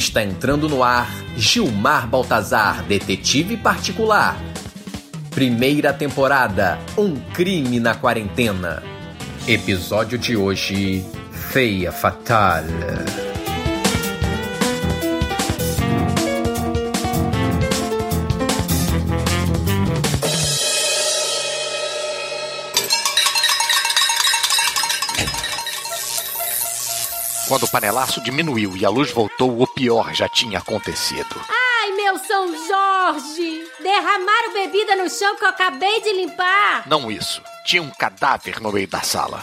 Está entrando no ar Gilmar Baltazar, detetive particular. Primeira temporada: Um crime na quarentena. Episódio de hoje: Feia Fatal. Quando o panelaço diminuiu e a luz voltou, o pior já tinha acontecido. Ai, meu São Jorge! Derramaram bebida no chão que eu acabei de limpar! Não isso. Tinha um cadáver no meio da sala.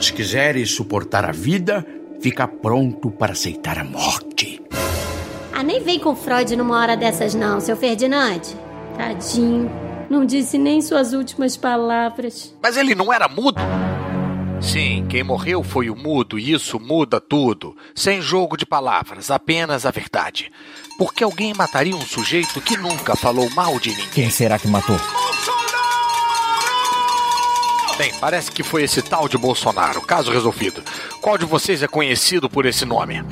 Se quiseres suportar a vida, fica pronto para aceitar a morte. Ah, nem vem com Freud numa hora dessas não, seu Ferdinand. Tadinho. Não disse nem suas últimas palavras. Mas ele não era mudo? Sim, quem morreu foi o mudo e isso muda tudo. Sem jogo de palavras, apenas a verdade. Porque alguém mataria um sujeito que nunca falou mal de ninguém? Quem será que matou? Bem, parece que foi esse tal de Bolsonaro. Caso resolvido. Qual de vocês é conhecido por esse nome?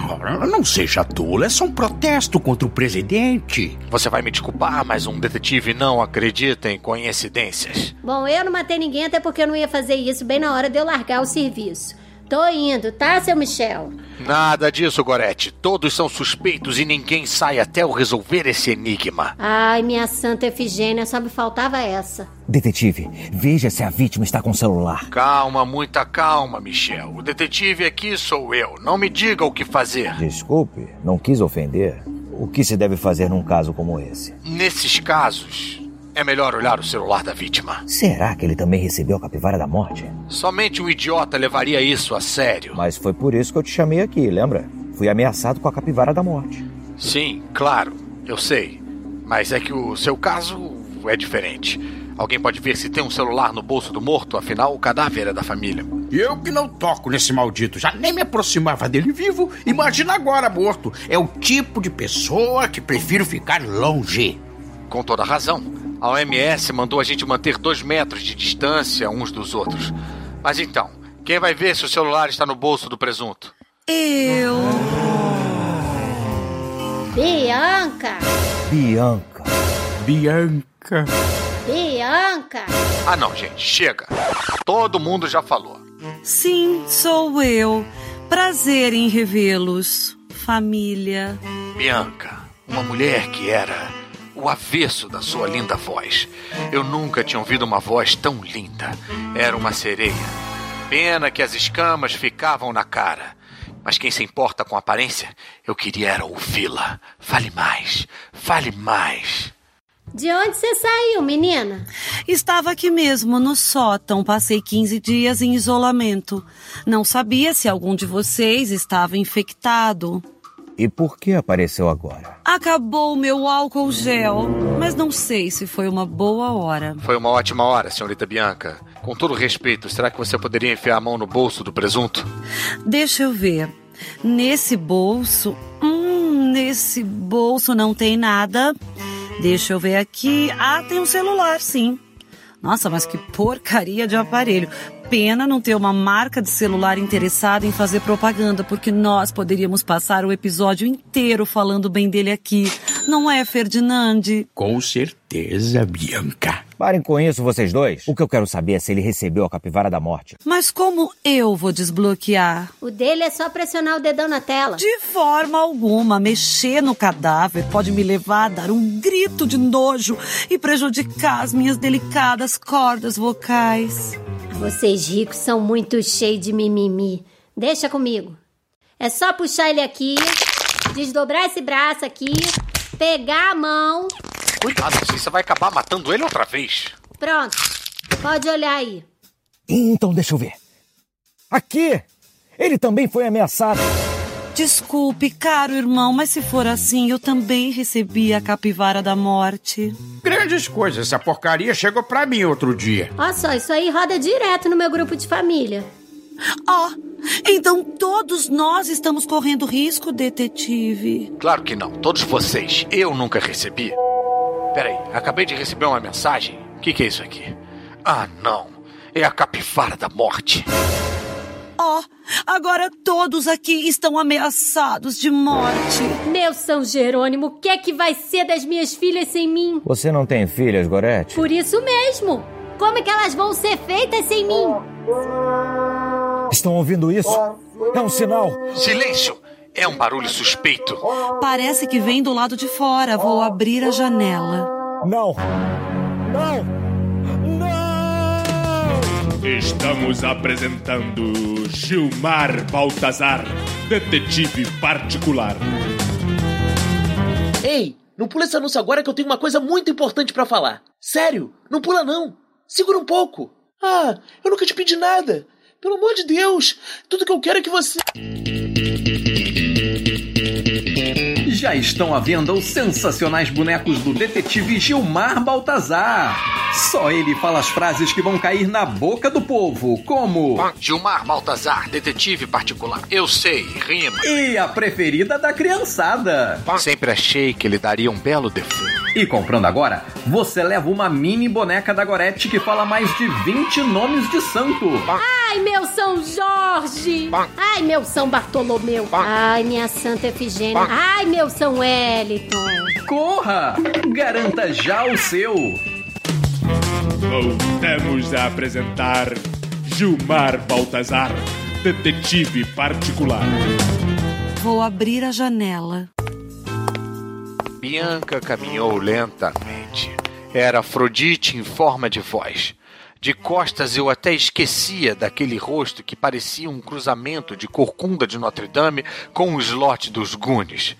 Não seja tolo, é só um protesto contra o presidente. Você vai me desculpar, mas um detetive não acredita em coincidências. Bom, eu não matei ninguém até porque eu não ia fazer isso bem na hora de eu largar o serviço. Tô indo, tá, seu Michel? Nada disso, Gorete. Todos são suspeitos e ninguém sai até eu resolver esse enigma. Ai, minha santa Efigênia, só me faltava essa. Detetive, veja se a vítima está com o celular. Calma, muita calma, Michel. O detetive aqui sou eu. Não me diga o que fazer. Desculpe, não quis ofender. O que se deve fazer num caso como esse? Nesses casos, é melhor olhar o celular da vítima. Será que ele também recebeu a capivara da morte? Somente um idiota levaria isso a sério. Mas foi por isso que eu te chamei aqui, lembra? Fui ameaçado com a capivara da morte. Sim, claro, eu sei. Mas é que o seu caso é diferente. Alguém pode ver se tem um celular no bolso do morto, afinal o cadáver é da família. E eu que não toco nesse maldito, já nem me aproximava dele vivo, imagina agora morto. É o tipo de pessoa que prefiro ficar longe. Com toda razão. A OMS mandou a gente manter dois metros de distância uns dos outros. Mas então, quem vai ver se o celular está no bolso do presunto? Eu. Bianca! Bianca. Bianca. Bianca! Ah não, gente, chega. Todo mundo já falou. Sim, sou eu. Prazer em revê-los. Família. Bianca, uma mulher que era o avesso da sua linda voz. Eu nunca tinha ouvido uma voz tão linda. Era uma sereia. Pena que as escamas ficavam na cara. Mas quem se importa com a aparência, eu queria era ouvi-la. Fale mais, fale mais. De onde você saiu, menina? Estava aqui mesmo, no sótão. Passei 15 dias em isolamento. Não sabia se algum de vocês estava infectado. E por que apareceu agora? Acabou meu álcool gel, mas não sei se foi uma boa hora. Foi uma ótima hora, senhorita Bianca. Com todo respeito, será que você poderia enfiar a mão no bolso do presunto? Deixa eu ver. Nesse bolso. Hum, nesse bolso não tem nada. Deixa eu ver aqui. Ah, tem um celular, sim. Nossa, mas que porcaria de aparelho. Pena não ter uma marca de celular interessada em fazer propaganda, porque nós poderíamos passar o episódio inteiro falando bem dele aqui. Não é, Ferdinand? Com certeza, Bianca. Parem com isso, vocês dois. O que eu quero saber é se ele recebeu a capivara da morte. Mas como eu vou desbloquear? O dele é só pressionar o dedão na tela. De forma alguma, mexer no cadáver pode me levar a dar um grito de nojo e prejudicar as minhas delicadas cordas vocais. Vocês ricos são muito cheios de mimimi. Deixa comigo. É só puxar ele aqui, desdobrar esse braço aqui, pegar a mão. Cuidado, assim você vai acabar matando ele outra vez. Pronto. Pode olhar aí. Então deixa eu ver. Aqui! Ele também foi ameaçado. Desculpe, caro irmão, mas se for assim, eu também recebi a capivara da morte. Grandes coisas, essa porcaria chegou pra mim outro dia. Olha só, isso aí roda direto no meu grupo de família. Ó, então todos nós estamos correndo risco, detetive. Claro que não, todos vocês. Eu nunca recebi. Peraí, acabei de receber uma mensagem. O que, que é isso aqui? Ah, não. É a capivara da morte. Ó, Agora todos aqui estão ameaçados de morte. Meu São Jerônimo, o que é que vai ser das minhas filhas sem mim? Você não tem filhas, Gorete? Por isso mesmo. Como é que elas vão ser feitas sem mim? Estão ouvindo isso? É um sinal. Silêncio! É um barulho suspeito. Parece que vem do lado de fora. Vou abrir a janela. Não! Não! Não! Estamos apresentando Gilmar Baltazar, detetive particular. Ei, não pula esse anúncio agora que eu tenho uma coisa muito importante pra falar. Sério, não pula não. Segura um pouco. Ah, eu nunca te pedi nada. Pelo amor de Deus, tudo que eu quero é que você. Já estão à venda os sensacionais bonecos do detetive Gilmar Baltazar. Só ele fala as frases que vão cair na boca do povo, como. Gilmar Baltazar, detetive particular. Eu sei, rima. E a preferida da criançada. Sempre achei que ele daria um belo defeito. E comprando agora, você leva uma mini boneca da Gorete que fala mais de 20 nomes de santo. Ai, meu São Jorge! Ai, meu São Bartolomeu! Ai, minha Santa Efigênia! Ai, meu São Wellington! Corra! Garanta já o seu! Voltamos a apresentar Gilmar Baltazar, detetive particular. Vou abrir a janela. Bianca caminhou lentamente. Era Afrodite em forma de voz. De costas eu até esquecia daquele rosto que parecia um cruzamento de corcunda de Notre Dame com o slot dos Goonies.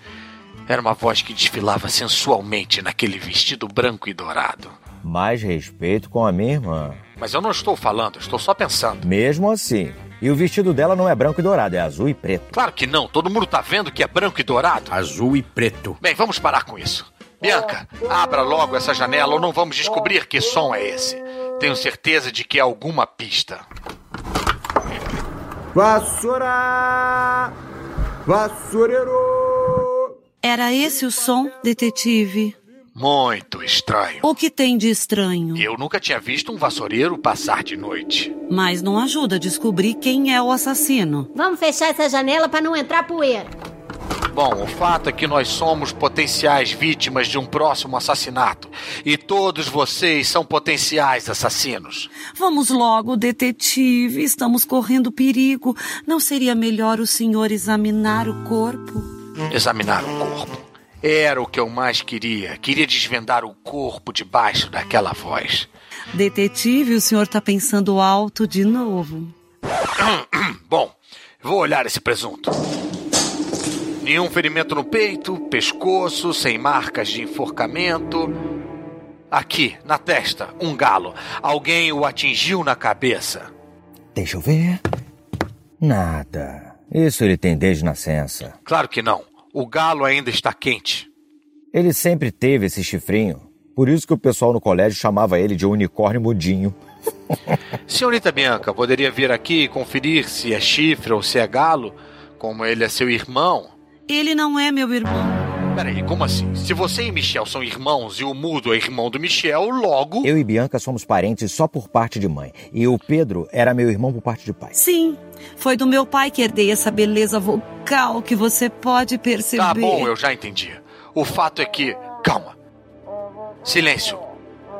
Era uma voz que desfilava sensualmente naquele vestido branco e dourado. Mais respeito com a minha irmã. Mas eu não estou falando, estou só pensando. Mesmo assim. E o vestido dela não é branco e dourado, é azul e preto. Claro que não, todo mundo tá vendo que é branco e dourado. Azul e preto. Bem, vamos parar com isso. Bianca, abra logo essa janela ou não vamos descobrir que som é esse. Tenho certeza de que é alguma pista. Vassoura! Vassoureiro! Era esse o som, detetive? Muito estranho. O que tem de estranho? Eu nunca tinha visto um vassoureiro passar de noite. Mas não ajuda a descobrir quem é o assassino. Vamos fechar essa janela para não entrar poeira. Bom, o fato é que nós somos potenciais vítimas de um próximo assassinato. E todos vocês são potenciais assassinos. Vamos logo, detetive. Estamos correndo perigo. Não seria melhor o senhor examinar o corpo? Examinar o corpo. Era o que eu mais queria. Queria desvendar o corpo debaixo daquela voz. Detetive, o senhor está pensando alto de novo. Bom, vou olhar esse presunto. Nenhum ferimento no peito, pescoço, sem marcas de enforcamento. Aqui, na testa, um galo. Alguém o atingiu na cabeça. Deixa eu ver. Nada. Isso ele tem desde nascença. Claro que não. O galo ainda está quente. Ele sempre teve esse chifrinho. Por isso que o pessoal no colégio chamava ele de unicórnio mudinho. Senhorita Bianca, poderia vir aqui e conferir se é chifre ou se é galo? Como ele é seu irmão? Ele não é meu irmão. Peraí, como assim? Se você e Michel são irmãos e o mudo é irmão do Michel, logo. Eu e Bianca somos parentes só por parte de mãe. E o Pedro era meu irmão por parte de pai. Sim, foi do meu pai que herdei essa beleza vocal que você pode perceber. Tá bom, eu já entendi. O fato é que. Calma. Silêncio.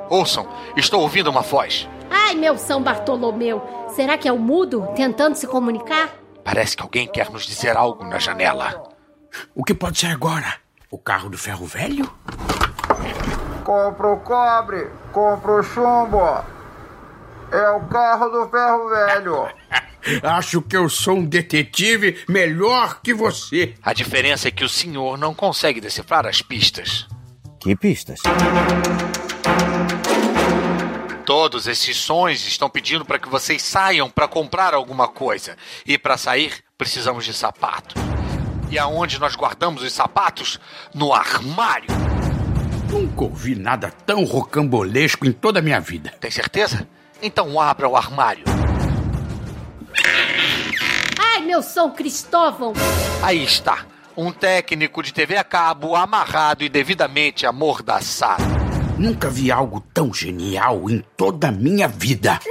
Ouçam, estou ouvindo uma voz. Ai, meu São Bartolomeu. Será que é o mudo tentando se comunicar? Parece que alguém quer nos dizer algo na janela. O que pode ser agora? O carro do ferro velho? Compra o cobre, compra o chumbo. É o carro do ferro velho. Acho que eu sou um detetive melhor que você. A diferença é que o senhor não consegue decifrar as pistas. Que pistas? Todos esses sons estão pedindo para que vocês saiam para comprar alguma coisa. E para sair, precisamos de sapato. E aonde nós guardamos os sapatos? No armário. Nunca ouvi nada tão rocambolesco em toda a minha vida. Tem certeza? Então abra o armário. Ai, meu São Cristóvão. Aí está. Um técnico de TV a cabo amarrado e devidamente amordaçado. Nunca vi algo tão genial em toda a minha vida.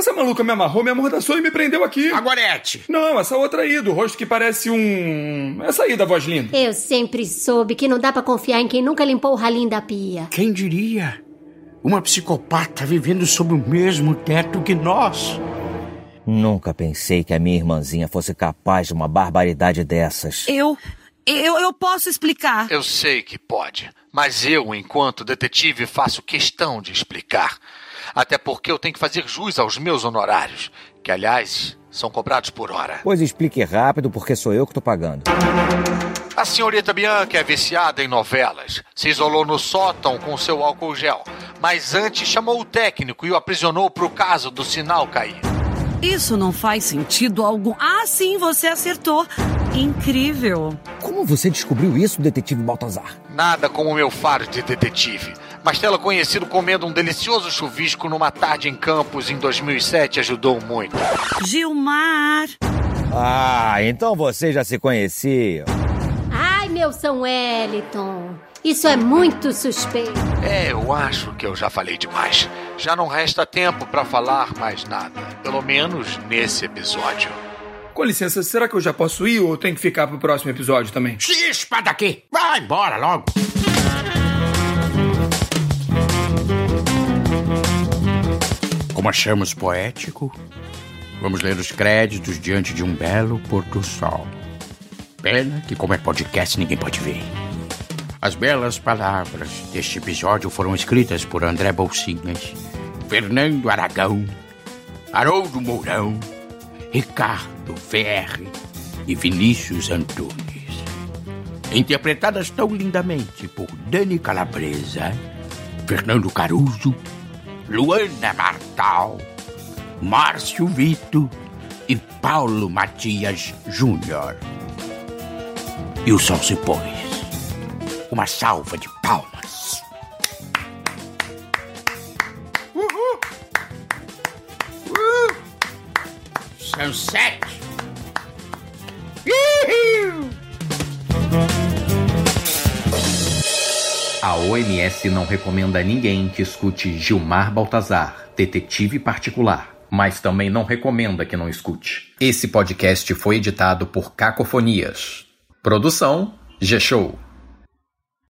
Essa maluca me amarrou, me amordaçou e me prendeu aqui. A Gorete. Não, essa outra aí, do rosto que parece um. Essa aí da voz linda. Eu sempre soube que não dá pra confiar em quem nunca limpou o ralinho da pia. Quem diria? Uma psicopata vivendo sob o mesmo teto que nós. Nunca pensei que a minha irmãzinha fosse capaz de uma barbaridade dessas. Eu. Eu, eu posso explicar. Eu sei que pode, mas eu, enquanto detetive, faço questão de explicar. Até porque eu tenho que fazer jus aos meus honorários, que, aliás, são cobrados por hora. Pois explique rápido, porque sou eu que tô pagando. A senhorita Bianca é viciada em novelas. Se isolou no sótão com seu álcool gel. Mas antes chamou o técnico e o aprisionou pro caso do sinal cair. Isso não faz sentido algum. Ah, sim, você acertou. Incrível. Como você descobriu isso, detetive Baltazar? Nada como meu faro de detetive. Mastela, conhecido comendo um delicioso chuvisco numa tarde em Campos em 2007, ajudou muito. Gilmar. Ah, então vocês já se conheciam. Ai, meu São Wellington. Isso é muito suspeito. É, eu acho que eu já falei demais. Já não resta tempo pra falar mais nada. Pelo menos nesse episódio. Com licença, será que eu já posso ir ou tenho que ficar pro próximo episódio também? Chispa daqui! Vai embora logo! Como achamos poético, vamos ler os créditos diante de um belo pôr do sol. Pena que, como é podcast, ninguém pode ver. As belas palavras deste episódio foram escritas por André Bolsinhas, Fernando Aragão, Haroldo Mourão, Ricardo VR e Vinícius Antunes. Interpretadas tão lindamente por Dani Calabresa, Fernando Caruso, Luana Márcio Vito e Paulo Matias Júnior. E o sol se pôs. Uma salva de palmas. Uhul! Uhul! São sete. Uhul! A OMS não recomenda a ninguém que escute Gilmar Baltazar, detetive particular, mas também não recomenda que não escute. Esse podcast foi editado por Cacofonias. Produção G-Show.